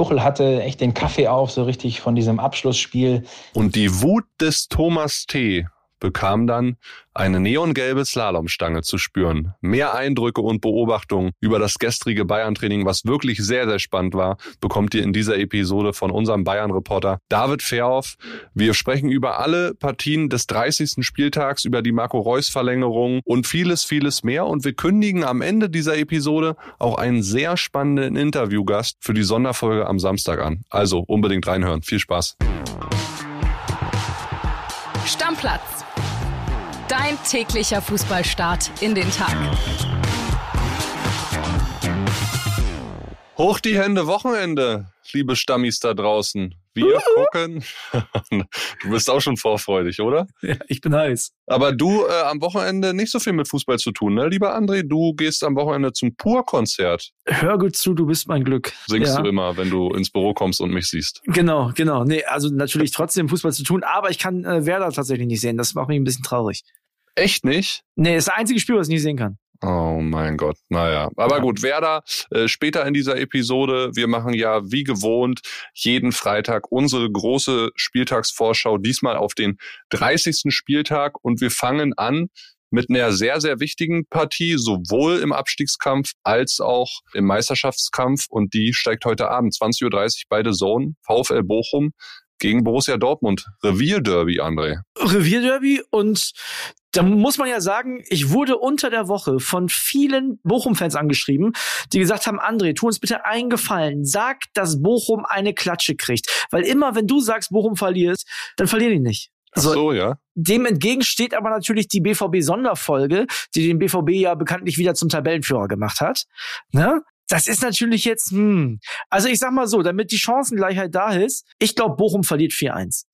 Tuchel hatte echt den Kaffee auf, so richtig von diesem Abschlussspiel. Und die Wut des Thomas T bekam dann eine neongelbe Slalomstange zu spüren. Mehr Eindrücke und Beobachtungen über das gestrige Bayern-Training, was wirklich sehr, sehr spannend war, bekommt ihr in dieser Episode von unserem Bayern-Reporter David Verhoff. Wir sprechen über alle Partien des 30. Spieltags, über die Marco Reus-Verlängerung und vieles, vieles mehr. Und wir kündigen am Ende dieser Episode auch einen sehr spannenden Interviewgast für die Sonderfolge am Samstag an. Also unbedingt reinhören. Viel Spaß. Stammplatz Dein täglicher Fußballstart in den Tag. Hoch die Hände, Wochenende, liebe Stammis da draußen. Wir gucken. du bist auch schon vorfreudig, oder? Ja, ich bin heiß. Aber du äh, am Wochenende nicht so viel mit Fußball zu tun, ne? Lieber André, du gehst am Wochenende zum Pur-Konzert. Hör gut zu, du bist mein Glück. Singst ja. du immer, wenn du ins Büro kommst und mich siehst. Genau, genau. Nee, also natürlich trotzdem Fußball zu tun, aber ich kann äh, Werder tatsächlich nicht sehen. Das macht mich ein bisschen traurig. Echt nicht? Nee, ist das einzige Spiel, was ich nicht sehen kann. Oh mein Gott, naja. Aber ja. gut, Werder, äh, später in dieser Episode, wir machen ja wie gewohnt jeden Freitag unsere große Spieltagsvorschau, diesmal auf den 30. Spieltag und wir fangen an mit einer sehr, sehr wichtigen Partie, sowohl im Abstiegskampf als auch im Meisterschaftskampf und die steigt heute Abend 20.30 Uhr beide Zone, VfL Bochum gegen Borussia Dortmund. Revierderby, André. Revierderby und da muss man ja sagen, ich wurde unter der Woche von vielen Bochum-Fans angeschrieben, die gesagt haben, André, tu uns bitte einen Gefallen, sag, dass Bochum eine Klatsche kriegt. Weil immer, wenn du sagst, Bochum verliert, dann verlieren die nicht. Also, Ach so, ja. Dem entgegen steht aber natürlich die BVB-Sonderfolge, die den BVB ja bekanntlich wieder zum Tabellenführer gemacht hat. Ne? Das ist natürlich jetzt, hm. Also ich sag mal so, damit die Chancengleichheit da ist, ich glaube, Bochum verliert 4-1.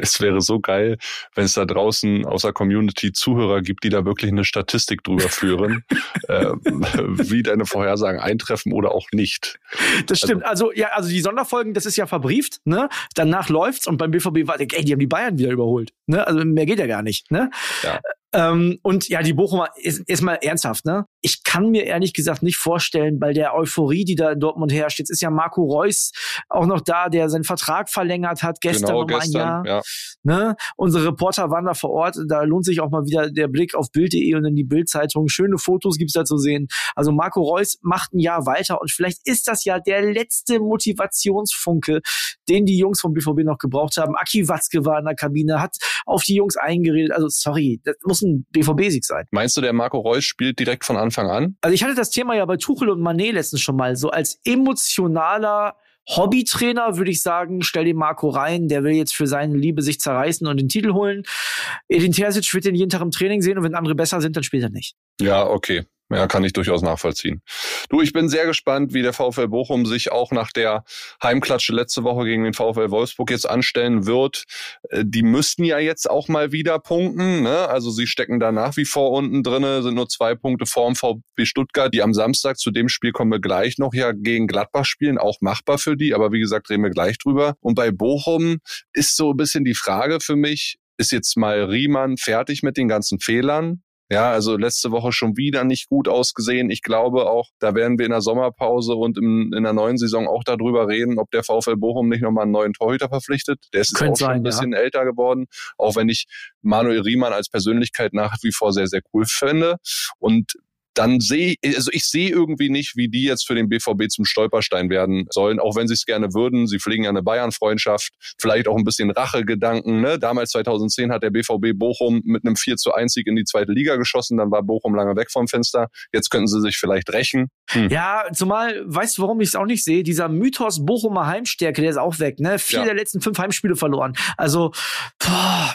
Es wäre so geil, wenn es da draußen außer Community Zuhörer gibt, die da wirklich eine Statistik drüber führen, äh, wie deine Vorhersagen eintreffen oder auch nicht. Das stimmt. Also, also, ja, also die Sonderfolgen, das ist ja verbrieft, ne? Danach läuft's und beim BVB war, ey, die haben die Bayern wieder überholt, ne? Also mehr geht ja gar nicht, ne? Ja. Ähm, und ja, die Bochumer ist, ist mal ernsthaft, ne? Ich kann mir ehrlich gesagt nicht vorstellen, bei der Euphorie, die da in Dortmund herrscht. Jetzt ist ja Marco Reus auch noch da, der seinen Vertrag verlängert hat, gestern genau, noch ein Jahr. Ja. Ne? Unsere Reporter waren da vor Ort. Da lohnt sich auch mal wieder der Blick auf Bild.de und in die Bildzeitung. Schöne Fotos gibt's da zu sehen. Also Marco Reus macht ein Jahr weiter und vielleicht ist das ja der letzte Motivationsfunke, den die Jungs vom BVB noch gebraucht haben. Aki Watzke war in der Kabine, hat auf die Jungs eingeredet. Also sorry, das muss ein BVB-Sieg sein. Meinst du, der Marco Reus spielt direkt von Anfang an? Also ich hatte das Thema ja bei Tuchel und Manet letztens schon mal so als emotionaler Hobbytrainer würde ich sagen, stell den Marco rein, der will jetzt für seine Liebe sich zerreißen und den Titel holen. Edin Terzic wird den jeden Tag im Training sehen und wenn andere besser sind, dann spielt er nicht. Ja, okay. Ja, kann ich durchaus nachvollziehen. Du, ich bin sehr gespannt, wie der VfL Bochum sich auch nach der Heimklatsche letzte Woche gegen den VfL Wolfsburg jetzt anstellen wird. Äh, die müssten ja jetzt auch mal wieder punkten. Ne? Also sie stecken da nach wie vor unten drinne, sind nur zwei Punkte vorm VfB Stuttgart, die am Samstag zu dem Spiel kommen wir gleich noch ja gegen Gladbach spielen, auch machbar für die. Aber wie gesagt, reden wir gleich drüber. Und bei Bochum ist so ein bisschen die Frage für mich, ist jetzt mal Riemann fertig mit den ganzen Fehlern? Ja, also letzte Woche schon wieder nicht gut ausgesehen. Ich glaube auch, da werden wir in der Sommerpause und im, in der neuen Saison auch darüber reden, ob der VfL Bochum nicht nochmal einen neuen Torhüter verpflichtet. Der ist auch schon ein bisschen ja. älter geworden, auch wenn ich Manuel Riemann als Persönlichkeit nach wie vor sehr, sehr cool finde. Und dann sehe also ich sehe irgendwie nicht, wie die jetzt für den BVB zum Stolperstein werden sollen, auch wenn sie es gerne würden. Sie pflegen ja eine Bayern-Freundschaft, vielleicht auch ein bisschen Rachegedanken. Ne? Damals 2010 hat der BVB Bochum mit einem 4 zu 1 Sieg in die zweite Liga geschossen, dann war Bochum lange weg vom Fenster. Jetzt könnten sie sich vielleicht rächen. Hm. Ja, zumal, weißt du, warum ich es auch nicht sehe? Dieser Mythos Bochumer Heimstärke, der ist auch weg. Ne? Vier ja. der letzten fünf Heimspiele verloren. Also boah,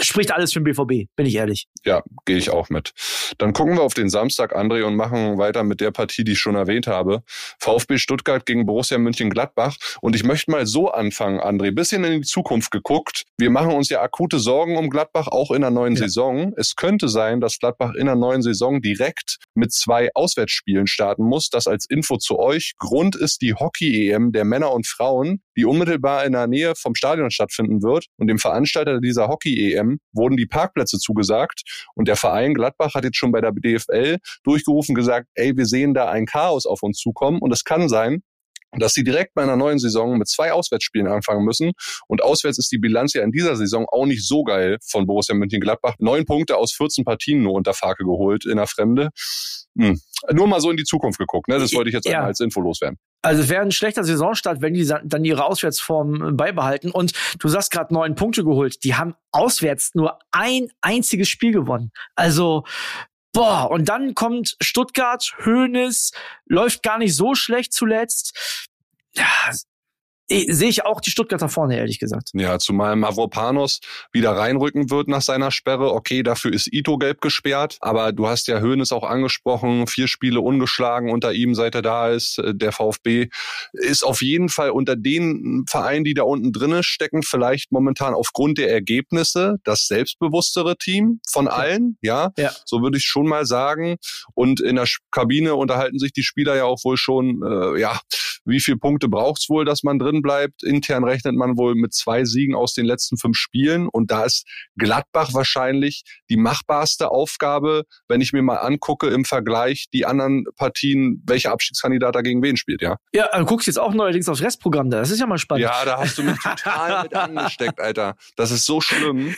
spricht alles für den BVB, bin ich ehrlich. Ja, gehe ich auch mit. Dann gucken wir auf den Samstag Samstag, André, und machen weiter mit der Partie, die ich schon erwähnt habe. VfB Stuttgart gegen Borussia München-Gladbach. Und ich möchte mal so anfangen, André, bisschen in die Zukunft geguckt. Wir machen uns ja akute Sorgen um Gladbach, auch in der neuen ja. Saison. Es könnte sein, dass Gladbach in der neuen Saison direkt mit zwei Auswärtsspielen starten muss. Das als Info zu euch. Grund ist die Hockey-EM der Männer und Frauen, die unmittelbar in der Nähe vom Stadion stattfinden wird. Und dem Veranstalter dieser Hockey-EM wurden die Parkplätze zugesagt. Und der Verein Gladbach hat jetzt schon bei der DFL durchgerufen, gesagt, ey, wir sehen da ein Chaos auf uns zukommen und es kann sein, dass sie direkt bei einer neuen Saison mit zwei Auswärtsspielen anfangen müssen. Und auswärts ist die Bilanz ja in dieser Saison auch nicht so geil von Borussia Mönchengladbach. Neun Punkte aus 14 Partien nur unter Fake geholt in der Fremde. Hm. Nur mal so in die Zukunft geguckt. Ne? Das wollte ich jetzt ja. einmal als Info loswerden. Also es wäre ein schlechter Saisonstart, wenn die dann ihre Auswärtsform beibehalten. Und du sagst gerade neun Punkte geholt. Die haben auswärts nur ein einziges Spiel gewonnen. Also Boah, und dann kommt Stuttgart, Hoeneß, läuft gar nicht so schlecht zuletzt. Ja, sehe ich auch die Stuttgarter vorne, ehrlich gesagt. Ja, zumal Mavropanos wieder reinrücken wird nach seiner Sperre. Okay, dafür ist Ito gelb gesperrt, aber du hast ja Höhnes auch angesprochen, vier Spiele ungeschlagen unter ihm, seit er da ist. Der VfB ist auf jeden Fall unter den Vereinen, die da unten drinnen stecken, vielleicht momentan aufgrund der Ergebnisse das selbstbewusstere Team von allen, ja. ja. So würde ich schon mal sagen. Und in der Kabine unterhalten sich die Spieler ja auch wohl schon, äh, ja, wie viele Punkte braucht's wohl, dass man drin bleibt. Intern rechnet man wohl mit zwei Siegen aus den letzten fünf Spielen. Und da ist Gladbach wahrscheinlich die machbarste Aufgabe, wenn ich mir mal angucke im Vergleich die anderen Partien, welcher Abstiegskandidat dagegen wen spielt, ja. Ja, du guckst jetzt auch neuerdings aufs Restprogramm da. Das ist ja mal spannend. Ja, da hast du mich total mit angesteckt, Alter. Das ist so schlimm.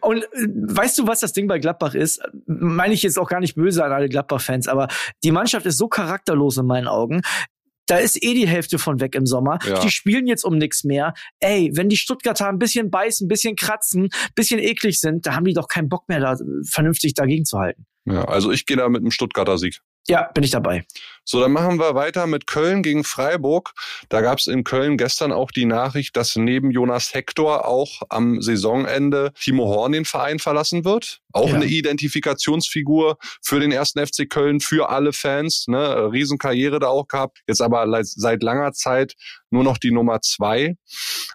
Und äh, weißt du, was das Ding bei Gladbach ist? Meine ich jetzt auch gar nicht böse an alle Gladbach-Fans, aber die Mannschaft ist so charakterlos in meinen Augen. Da ist eh die Hälfte von weg im Sommer. Ja. Die spielen jetzt um nichts mehr. Ey, wenn die Stuttgarter ein bisschen beißen, ein bisschen kratzen, ein bisschen eklig sind, da haben die doch keinen Bock mehr, da vernünftig dagegen zu halten. Ja, also ich gehe da mit einem Stuttgarter Sieg. Ja, bin ich dabei. So, dann machen wir weiter mit Köln gegen Freiburg. Da gab es in Köln gestern auch die Nachricht, dass neben Jonas Hector auch am Saisonende Timo Horn den Verein verlassen wird. Auch ja. eine Identifikationsfigur für den ersten FC Köln, für alle Fans. Ne? Riesenkarriere da auch gehabt. Jetzt aber seit langer Zeit nur noch die Nummer zwei.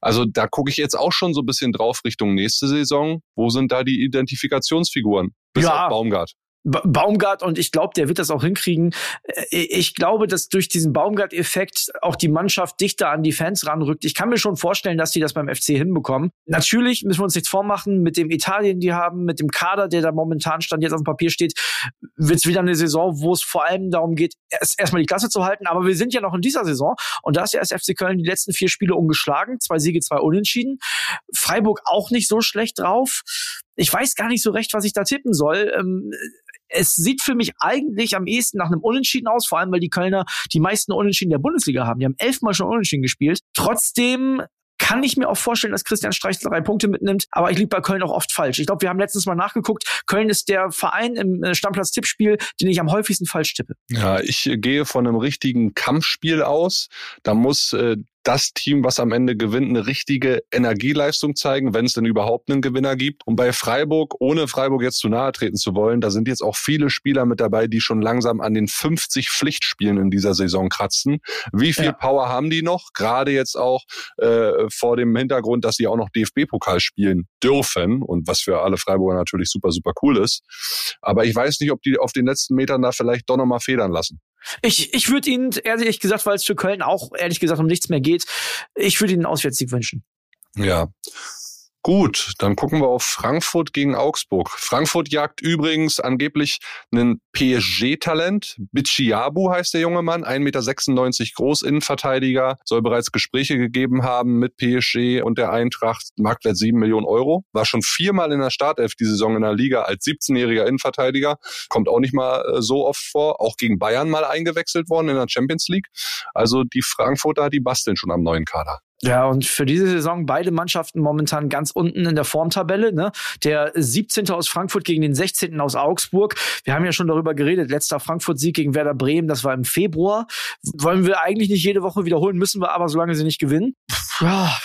Also da gucke ich jetzt auch schon so ein bisschen drauf Richtung nächste Saison. Wo sind da die Identifikationsfiguren? Bis ja. auf Baumgart. Baumgart und ich glaube, der wird das auch hinkriegen. Äh, ich glaube, dass durch diesen Baumgart-Effekt auch die Mannschaft dichter an die Fans ranrückt. Ich kann mir schon vorstellen, dass die das beim FC hinbekommen. Natürlich müssen wir uns nichts vormachen mit dem Italien, die haben, mit dem Kader, der da momentan stand, jetzt auf dem Papier steht, wird es wieder eine Saison, wo es vor allem darum geht, erst erstmal die Klasse zu halten. Aber wir sind ja noch in dieser Saison und da ist ja erst FC Köln die letzten vier Spiele ungeschlagen, zwei Siege, zwei Unentschieden. Freiburg auch nicht so schlecht drauf. Ich weiß gar nicht so recht, was ich da tippen soll. Es sieht für mich eigentlich am ehesten nach einem Unentschieden aus, vor allem weil die Kölner die meisten Unentschieden der Bundesliga haben. Die haben elfmal schon Unentschieden gespielt. Trotzdem kann ich mir auch vorstellen, dass Christian Streich drei Punkte mitnimmt, aber ich liege bei Köln auch oft falsch. Ich glaube, wir haben letztens mal nachgeguckt. Köln ist der Verein im äh, Stammplatz-Tippspiel, den ich am häufigsten falsch tippe. Ja, ich gehe von einem richtigen Kampfspiel aus. Da muss äh, das Team, was am Ende gewinnt, eine richtige Energieleistung zeigen, wenn es denn überhaupt einen Gewinner gibt. Und bei Freiburg, ohne Freiburg jetzt zu nahe treten zu wollen, da sind jetzt auch viele Spieler mit dabei, die schon langsam an den 50 Pflichtspielen in dieser Saison kratzen. Wie viel ja. Power haben die noch? Gerade jetzt auch äh, vor dem Hintergrund, dass sie auch noch DFB-Pokal spielen dürfen und was für alle Freiburger natürlich super, super cool ist. Aber ich weiß nicht, ob die auf den letzten Metern da vielleicht doch nochmal federn lassen. Ich, ich würde Ihnen, ehrlich gesagt, weil es für Köln auch ehrlich gesagt um nichts mehr geht, ich würde Ihnen einen Auswärtssieg wünschen. Ja. Gut, dann gucken wir auf Frankfurt gegen Augsburg. Frankfurt jagt übrigens angeblich einen PSG-Talent. Bichiabu heißt der junge Mann, 1,96 Meter groß, Innenverteidiger, soll bereits Gespräche gegeben haben mit PSG und der Eintracht, Marktwert 7 Millionen Euro. War schon viermal in der Startelf die Saison in der Liga als 17-jähriger Innenverteidiger. Kommt auch nicht mal äh, so oft vor. Auch gegen Bayern mal eingewechselt worden in der Champions League. Also die Frankfurter, die basteln schon am neuen Kader. Ja, und für diese Saison beide Mannschaften momentan ganz unten in der Formtabelle. Ne? Der 17. aus Frankfurt gegen den 16. aus Augsburg. Wir haben ja schon darüber geredet. Letzter Frankfurt-Sieg gegen Werder Bremen, das war im Februar. Wollen wir eigentlich nicht jede Woche wiederholen, müssen wir aber, solange sie nicht gewinnen. Ja,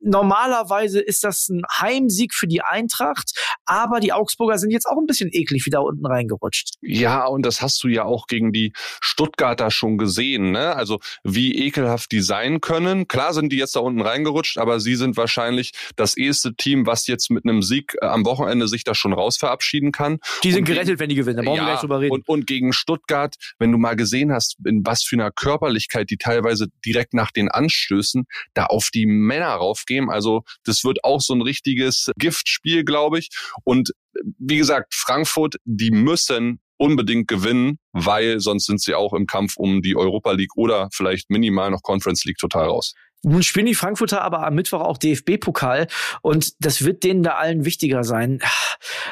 normalerweise ist das ein Heimsieg für die Eintracht, aber die Augsburger sind jetzt auch ein bisschen eklig wieder unten reingerutscht. Ja, und das hast du ja auch gegen die Stuttgarter schon gesehen. Ne? Also wie ekelhaft die sein können. Klar sind die jetzt da unten reingerutscht, aber sie sind wahrscheinlich das erste Team, was jetzt mit einem Sieg äh, am Wochenende sich da schon raus verabschieden kann. Die sind und gerettet, wenn die gewinnen, da brauchen ja, wir gleich drüber reden. Und, und gegen Stuttgart, wenn du mal gesehen hast, in was für einer Körperlichkeit die teilweise direkt nach den Anstößen da auf die Männer raufgehen. Also das wird auch so ein richtiges Giftspiel, glaube ich. Und wie gesagt, Frankfurt, die müssen unbedingt gewinnen, weil sonst sind sie auch im Kampf um die Europa League oder vielleicht minimal noch Conference League total raus. Nun spielen die Frankfurter aber am Mittwoch auch DFB-Pokal und das wird denen da allen wichtiger sein.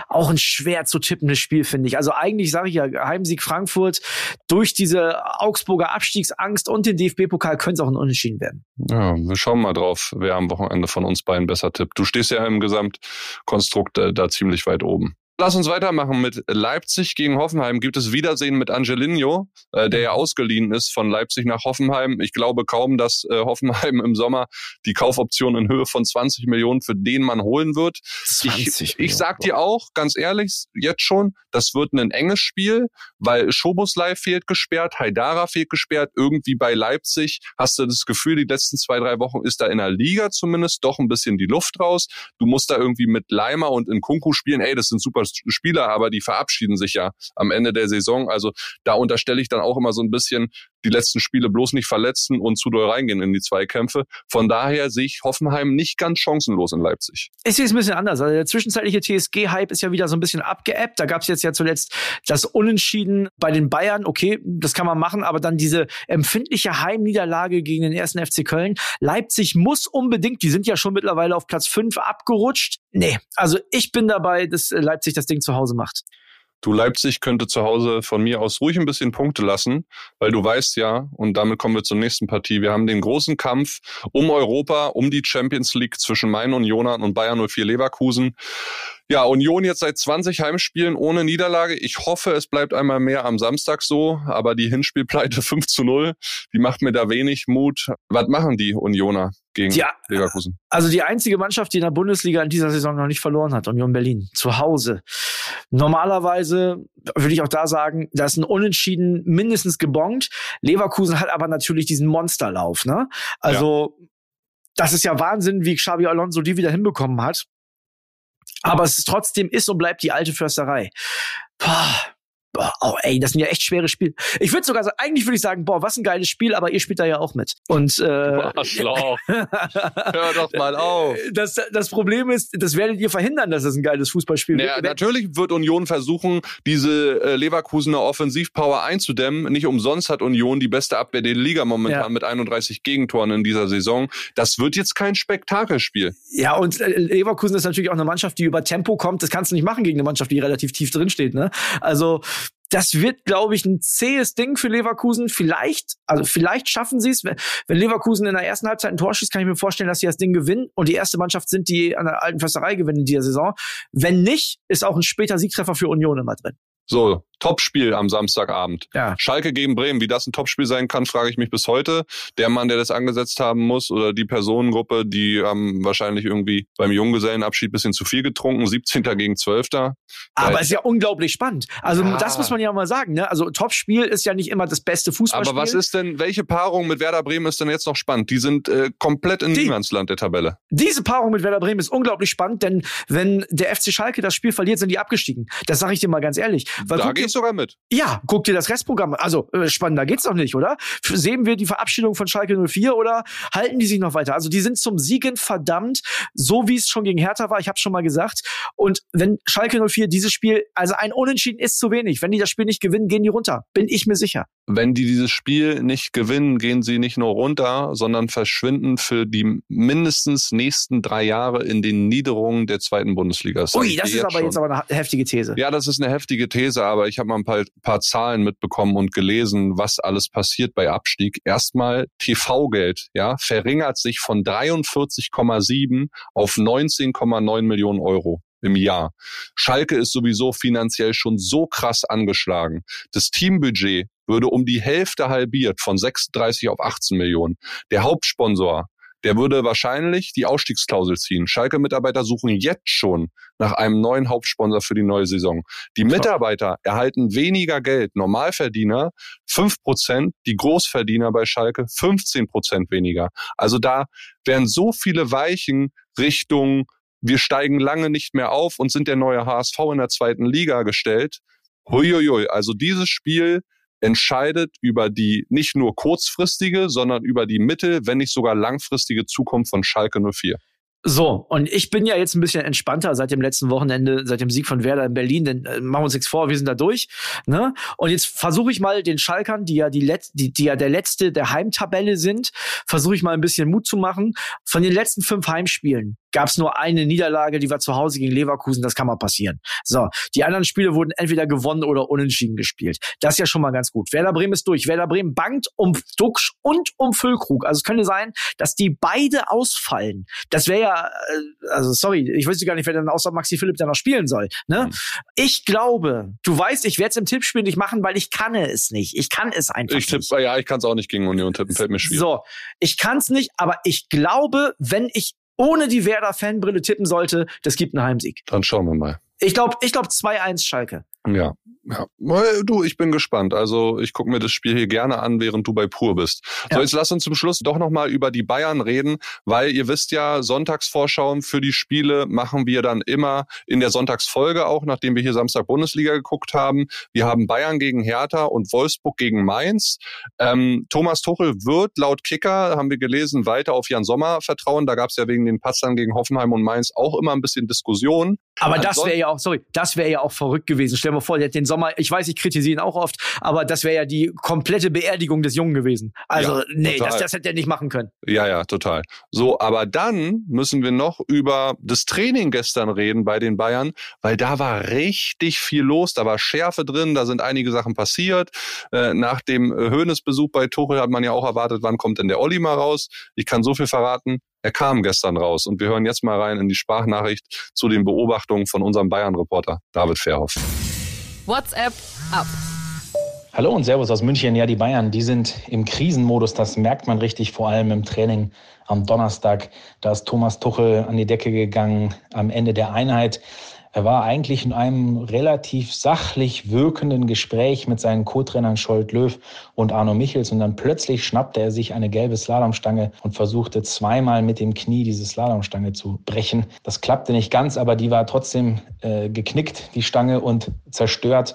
Auch ein schwer zu tippendes Spiel, finde ich. Also eigentlich sage ich ja, Heimsieg Frankfurt durch diese Augsburger Abstiegsangst und den DFB-Pokal könnte es auch ein Unentschieden werden. Ja, wir schauen mal drauf, wer am Wochenende von uns beiden besser tippt. Du stehst ja im Gesamtkonstrukt äh, da ziemlich weit oben. Lass uns weitermachen mit Leipzig gegen Hoffenheim. Gibt es Wiedersehen mit Angelino, äh, der ja ausgeliehen ist von Leipzig nach Hoffenheim. Ich glaube kaum, dass äh, Hoffenheim im Sommer die Kaufoption in Höhe von 20 Millionen für den man holen wird. 20 ich, ich sag dir auch, ganz ehrlich, jetzt schon, das wird ein enges Spiel, weil Schoboslai fehlt gesperrt, Haidara fehlt gesperrt. Irgendwie bei Leipzig hast du das Gefühl, die letzten zwei, drei Wochen ist da in der Liga zumindest doch ein bisschen die Luft raus. Du musst da irgendwie mit Leimer und in Kunku spielen. Ey, das sind super Spieler, aber die verabschieden sich ja am Ende der Saison. Also da unterstelle ich dann auch immer so ein bisschen, die letzten Spiele bloß nicht verletzen und zu doll reingehen in die Zweikämpfe. Von daher sehe ich Hoffenheim nicht ganz chancenlos in Leipzig. Ich sehe es ein bisschen anders. Also der zwischenzeitliche TSG-Hype ist ja wieder so ein bisschen abgeebbt. Da gab es jetzt ja zuletzt das Unentschieden bei den Bayern. Okay, das kann man machen, aber dann diese empfindliche Heimniederlage gegen den ersten FC Köln. Leipzig muss unbedingt, die sind ja schon mittlerweile auf Platz fünf abgerutscht. Nee, also ich bin dabei, dass Leipzig das Ding zu Hause macht. Du Leipzig könnte zu Hause von mir aus ruhig ein bisschen Punkte lassen, weil du weißt ja, und damit kommen wir zur nächsten Partie, wir haben den großen Kampf um Europa, um die Champions League zwischen Main Unionern und Bayern 04 Leverkusen. Ja, Union jetzt seit 20 Heimspielen ohne Niederlage. Ich hoffe, es bleibt einmal mehr am Samstag so, aber die Hinspielpleite 5 zu 0, die macht mir da wenig Mut. Was machen die Unioner gegen ja, Leverkusen? Also die einzige Mannschaft, die in der Bundesliga in dieser Saison noch nicht verloren hat, Union Berlin, zu Hause. Normalerweise würde ich auch da sagen, da ist ein Unentschieden mindestens gebongt. Leverkusen hat aber natürlich diesen Monsterlauf, ne? Also, ja. das ist ja Wahnsinn, wie Xabi Alonso die wieder hinbekommen hat. Aber es ist trotzdem ist und bleibt die alte Försterei. Boah, boah, oh, ey, das sind ja echt schwere Spiele. Ich würde sogar sagen, eigentlich würde ich sagen, boah, was ein geiles Spiel, aber ihr spielt da ja auch mit. Und äh, Arschloch. Hör doch mal auf. Das, das Problem ist, das werdet ihr verhindern, dass es ein geiles Fußballspiel naja, wird. Natürlich wird Union versuchen, diese äh, Leverkusener Offensivpower einzudämmen. Nicht umsonst hat Union die beste Abwehr der Liga momentan ja. mit 31 Gegentoren in dieser Saison. Das wird jetzt kein Spektakelspiel. Ja, und äh, Leverkusen ist natürlich auch eine Mannschaft, die über Tempo kommt. Das kannst du nicht machen gegen eine Mannschaft, die relativ tief drin steht. Ne? Also das wird, glaube ich, ein zähes Ding für Leverkusen. Vielleicht, also vielleicht schaffen sie es. Wenn Leverkusen in der ersten Halbzeit ein Tor schießt, kann ich mir vorstellen, dass sie das Ding gewinnen und die erste Mannschaft sind, die an der alten Försterei gewinnen in dieser Saison. Wenn nicht, ist auch ein später Siegtreffer für Union immer drin. So, Topspiel am Samstagabend. Ja. Schalke gegen Bremen, wie das ein Topspiel sein kann, frage ich mich bis heute. Der Mann, der das angesetzt haben muss, oder die Personengruppe, die haben wahrscheinlich irgendwie beim Junggesellenabschied bisschen zu viel getrunken, 17. gegen 12. Aber es ist ja unglaublich spannend. Also ja. das muss man ja mal sagen. Ne? Also Topspiel ist ja nicht immer das beste Fußballspiel. Aber was ist denn, welche Paarung mit Werder Bremen ist denn jetzt noch spannend? Die sind äh, komplett in die, Niemandsland der Tabelle. Diese Paarung mit Werder Bremen ist unglaublich spannend, denn wenn der FC Schalke das Spiel verliert, sind die abgestiegen. Das sage ich dir mal ganz ehrlich. Weil da geht's sogar mit. Ja, guck dir das Restprogramm. Also äh, spannender geht's doch nicht, oder? Sehen wir die Verabschiedung von Schalke 04 oder halten die sich noch weiter? Also die sind zum Siegen verdammt, so wie es schon gegen Hertha war. Ich habe schon mal gesagt. Und wenn Schalke 04 dieses Spiel, also ein Unentschieden ist zu wenig. Wenn die das Spiel nicht gewinnen, gehen die runter. Bin ich mir sicher. Wenn die dieses Spiel nicht gewinnen, gehen sie nicht nur runter, sondern verschwinden für die mindestens nächsten drei Jahre in den Niederungen der zweiten Bundesliga. Das Ui, das ist aber schon. jetzt aber eine heftige These. Ja, das ist eine heftige These, aber ich habe mal ein paar, paar Zahlen mitbekommen und gelesen, was alles passiert bei Abstieg. Erstmal TV-Geld, ja, verringert sich von 43,7 auf 19,9 Millionen Euro im Jahr. Schalke ist sowieso finanziell schon so krass angeschlagen. Das Teambudget würde um die Hälfte halbiert von 36 auf 18 Millionen. Der Hauptsponsor der würde wahrscheinlich die Ausstiegsklausel ziehen. Schalke-Mitarbeiter suchen jetzt schon nach einem neuen Hauptsponsor für die neue Saison. Die Mitarbeiter erhalten weniger Geld. Normalverdiener fünf Prozent, die Großverdiener bei Schalke 15 Prozent weniger. Also da werden so viele Weichen Richtung wir steigen lange nicht mehr auf und sind der neue HSV in der zweiten Liga gestellt. Huiuiui, also dieses Spiel entscheidet über die nicht nur kurzfristige, sondern über die mittel-, wenn nicht sogar langfristige Zukunft von Schalke 04. So, und ich bin ja jetzt ein bisschen entspannter seit dem letzten Wochenende, seit dem Sieg von Werder in Berlin, denn äh, machen wir uns nichts vor, wir sind da durch. Ne? Und jetzt versuche ich mal den Schalkern, die ja die, Let die, die ja der letzte der Heimtabelle sind, versuche ich mal ein bisschen Mut zu machen. Von den letzten fünf Heimspielen gab es nur eine Niederlage, die war zu Hause gegen Leverkusen, das kann mal passieren. So, die anderen Spiele wurden entweder gewonnen oder unentschieden gespielt. Das ist ja schon mal ganz gut. Werder Bremen ist durch. Werder Bremen bangt um Duxch und um Füllkrug. Also es könnte sein, dass die beide ausfallen. Das wäre ja, äh, also sorry, ich wüsste gar nicht, wer dann außer Maxi Philipp da noch spielen soll. Ne? Mhm. Ich glaube, du weißt, ich werde es im Tippspiel nicht machen, weil ich kann es nicht. Ich kann es einfach ich tipp, nicht. Ja, ich kann es auch nicht gegen Union tippen, fällt mir schwierig. So, ich kann es nicht, aber ich glaube, wenn ich ohne die Werder-Fanbrille tippen sollte, das gibt einen Heimsieg. Dann schauen wir mal. Ich glaube, ich glaube 2-1 Schalke. Ja, ja. Du, ich bin gespannt. Also ich gucke mir das Spiel hier gerne an, während du bei Pur bist. Ja. So, jetzt lass uns zum Schluss doch nochmal über die Bayern reden, weil ihr wisst ja, Sonntagsvorschauen für die Spiele machen wir dann immer in der Sonntagsfolge auch, nachdem wir hier Samstag Bundesliga geguckt haben. Wir haben Bayern gegen Hertha und Wolfsburg gegen Mainz. Ähm, Thomas Tuchel wird laut Kicker, haben wir gelesen, weiter auf Jan Sommer vertrauen. Da gab es ja wegen den Patzern gegen Hoffenheim und Mainz auch immer ein bisschen Diskussion. Aber das wäre ja auch, sorry, das wäre ja auch verrückt gewesen. Stell mal vor, der hat den Sommer, ich weiß, ich kritisiere ihn auch oft, aber das wäre ja die komplette Beerdigung des Jungen gewesen. Also, ja, nee, das, das hätte er nicht machen können. Ja, ja, total. So, aber dann müssen wir noch über das Training gestern reden bei den Bayern, weil da war richtig viel los, da war Schärfe drin, da sind einige Sachen passiert. Äh, nach dem Höhnesbesuch bei Tuchel hat man ja auch erwartet, wann kommt denn der Olli mal raus? Ich kann so viel verraten. Er kam gestern raus und wir hören jetzt mal rein in die Sprachnachricht zu den Beobachtungen von unserem Bayern-Reporter David Verhoff. WhatsApp ab. Hallo und Servus aus München. Ja, die Bayern, die sind im Krisenmodus. Das merkt man richtig, vor allem im Training am Donnerstag. Da ist Thomas Tuchel an die Decke gegangen am Ende der Einheit. Er war eigentlich in einem relativ sachlich wirkenden Gespräch mit seinen Co-Trainern Scholt Löw und Arno Michels und dann plötzlich schnappte er sich eine gelbe Slalomstange und versuchte zweimal mit dem Knie diese Slalomstange zu brechen. Das klappte nicht ganz, aber die war trotzdem äh, geknickt, die Stange, und zerstört.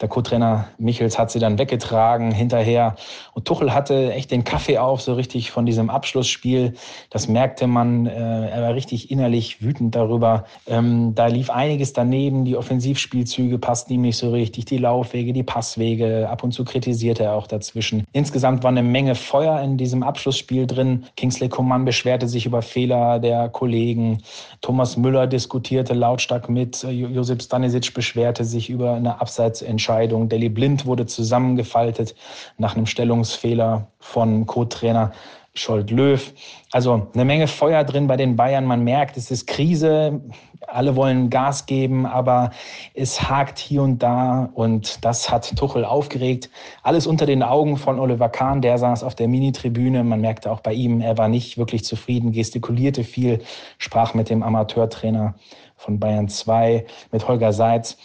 Der Co-Trainer Michels hat sie dann weggetragen hinterher. Und Tuchel hatte echt den Kaffee auf, so richtig von diesem Abschlussspiel. Das merkte man. Äh, er war richtig innerlich wütend darüber. Ähm, da lief einiges daneben. Die Offensivspielzüge passten ihm nicht so richtig. Die Laufwege, die Passwege. Ab und zu kritisierte er auch dazwischen. Insgesamt war eine Menge Feuer in diesem Abschlussspiel drin. Kingsley Coman beschwerte sich über Fehler der Kollegen. Thomas Müller diskutierte lautstark mit. Josip Stanisic beschwerte sich über eine Abseitsentscheidung. Entscheidung. Deli Blind wurde zusammengefaltet nach einem Stellungsfehler von Co-Trainer Scholt Löw. Also eine Menge Feuer drin bei den Bayern. Man merkt, es ist Krise. Alle wollen Gas geben, aber es hakt hier und da und das hat Tuchel aufgeregt. Alles unter den Augen von Oliver Kahn, der saß auf der Mini-Tribüne. Man merkte auch bei ihm, er war nicht wirklich zufrieden, gestikulierte viel, sprach mit dem Amateurtrainer von Bayern 2, mit Holger Seitz.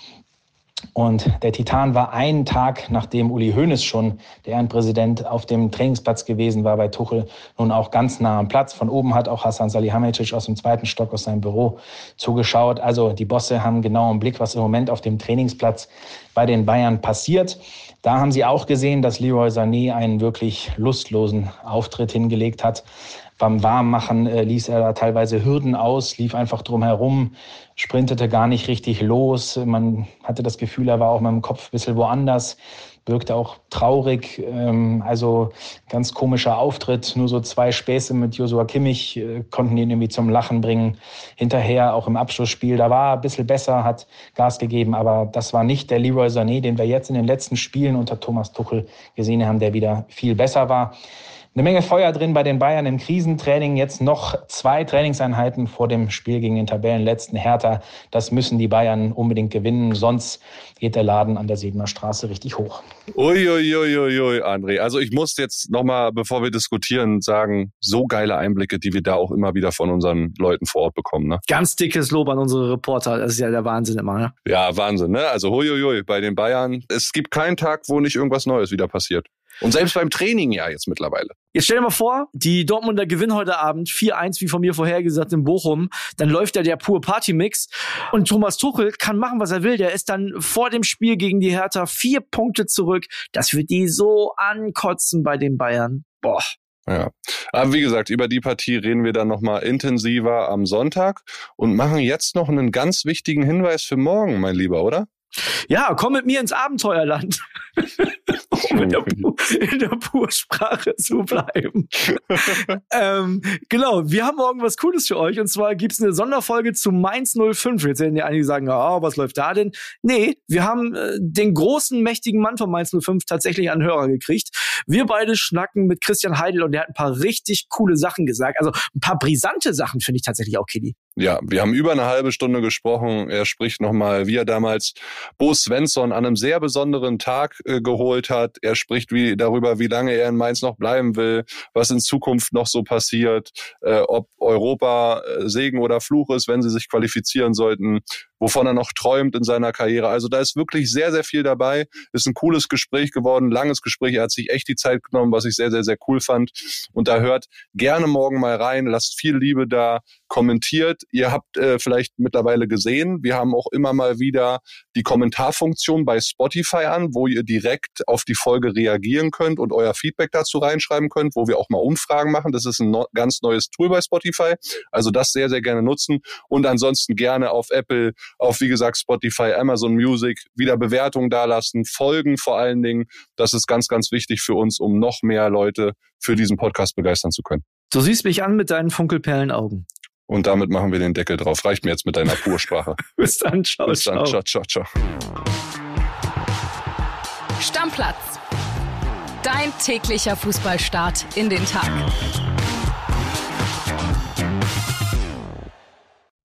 Und der Titan war einen Tag, nachdem Uli Hoeneß schon der Ehrenpräsident auf dem Trainingsplatz gewesen war bei Tuchel, nun auch ganz nah am Platz. Von oben hat auch Hassan Salihamidzic aus dem zweiten Stock aus seinem Büro zugeschaut. Also die Bosse haben genau im Blick, was im Moment auf dem Trainingsplatz bei den Bayern passiert. Da haben sie auch gesehen, dass Leroy Sané einen wirklich lustlosen Auftritt hingelegt hat. Beim Warmmachen äh, ließ er da teilweise Hürden aus, lief einfach drum herum, sprintete gar nicht richtig los. Man hatte das Gefühl, er war auch mit dem Kopf ein bisschen woanders, wirkte auch traurig. Ähm, also ganz komischer Auftritt. Nur so zwei Späße mit Josua Kimmich äh, konnten ihn irgendwie zum Lachen bringen. Hinterher auch im Abschlussspiel, da war er ein bisschen besser, hat Gas gegeben, aber das war nicht der Leroy Sané, den wir jetzt in den letzten Spielen unter Thomas Tuchel gesehen haben, der wieder viel besser war eine Menge Feuer drin bei den Bayern im Krisentraining. Jetzt noch zwei Trainingseinheiten vor dem Spiel gegen den Tabellenletzten Hertha. Das müssen die Bayern unbedingt gewinnen, sonst geht der Laden an der Siebener Straße richtig hoch. Uiuiuiui, ui, ui, André. Also ich muss jetzt nochmal, bevor wir diskutieren, sagen, so geile Einblicke, die wir da auch immer wieder von unseren Leuten vor Ort bekommen. Ne? Ganz dickes Lob an unsere Reporter. Das ist ja der Wahnsinn immer. Ne? Ja, Wahnsinn. Ne? Also huiuiui, bei den Bayern. Es gibt keinen Tag, wo nicht irgendwas Neues wieder passiert. Und selbst beim Training ja jetzt mittlerweile. Jetzt stell dir mal vor, die Dortmunder gewinnen heute Abend 4-1, wie von mir vorhergesagt, in Bochum. Dann läuft ja der pure Partymix. Und Thomas Tuchel kann machen, was er will. Der ist dann vor dem Spiel gegen die Hertha vier Punkte zurück. Das wird die so ankotzen bei den Bayern. Boah. Ja, aber wie gesagt, über die Partie reden wir dann nochmal intensiver am Sonntag und machen jetzt noch einen ganz wichtigen Hinweis für morgen, mein Lieber, oder? Ja, komm mit mir ins Abenteuerland. um in der, in der Pursprache zu bleiben. ähm, genau, wir haben morgen was Cooles für euch. Und zwar gibt's eine Sonderfolge zu Mainz 05. Jetzt werden ja einige sagen, oh, was läuft da denn? Nee, wir haben äh, den großen, mächtigen Mann von Mainz 05 tatsächlich an Hörer gekriegt. Wir beide schnacken mit Christian Heidel und der hat ein paar richtig coole Sachen gesagt. Also ein paar brisante Sachen finde ich tatsächlich auch, Kitty. Ja, wir haben über eine halbe Stunde gesprochen. Er spricht nochmal, wie er damals Bo Svensson an einem sehr besonderen Tag äh, geholt hat. Er spricht wie, darüber, wie lange er in Mainz noch bleiben will, was in Zukunft noch so passiert, äh, ob Europa äh, Segen oder Fluch ist, wenn sie sich qualifizieren sollten, wovon er noch träumt in seiner Karriere. Also da ist wirklich sehr, sehr viel dabei. Ist ein cooles Gespräch geworden, langes Gespräch. Er hat sich echt die Zeit genommen, was ich sehr, sehr, sehr cool fand. Und da hört gerne morgen mal rein, lasst viel Liebe da, kommentiert. Ihr habt äh, vielleicht mittlerweile gesehen, wir haben auch immer mal wieder die Kommentarfunktion bei Spotify an, wo ihr direkt auf die Folge reagieren könnt und euer Feedback dazu reinschreiben könnt, wo wir auch mal Umfragen machen. Das ist ein no ganz neues Tool bei Spotify. Also das sehr, sehr gerne nutzen und ansonsten gerne auf Apple, auf wie gesagt Spotify, Amazon Music wieder Bewertungen dalassen, folgen vor allen Dingen. Das ist ganz, ganz wichtig für uns, um noch mehr Leute für diesen Podcast begeistern zu können. Du siehst mich an mit deinen Funkelperlenaugen. Und damit machen wir den Deckel drauf. Reicht mir jetzt mit deiner Pursprache. Bis dann, ciao, Bis dann, ciao, ciao, ciao. Stammplatz. Dein täglicher Fußballstart in den Tag.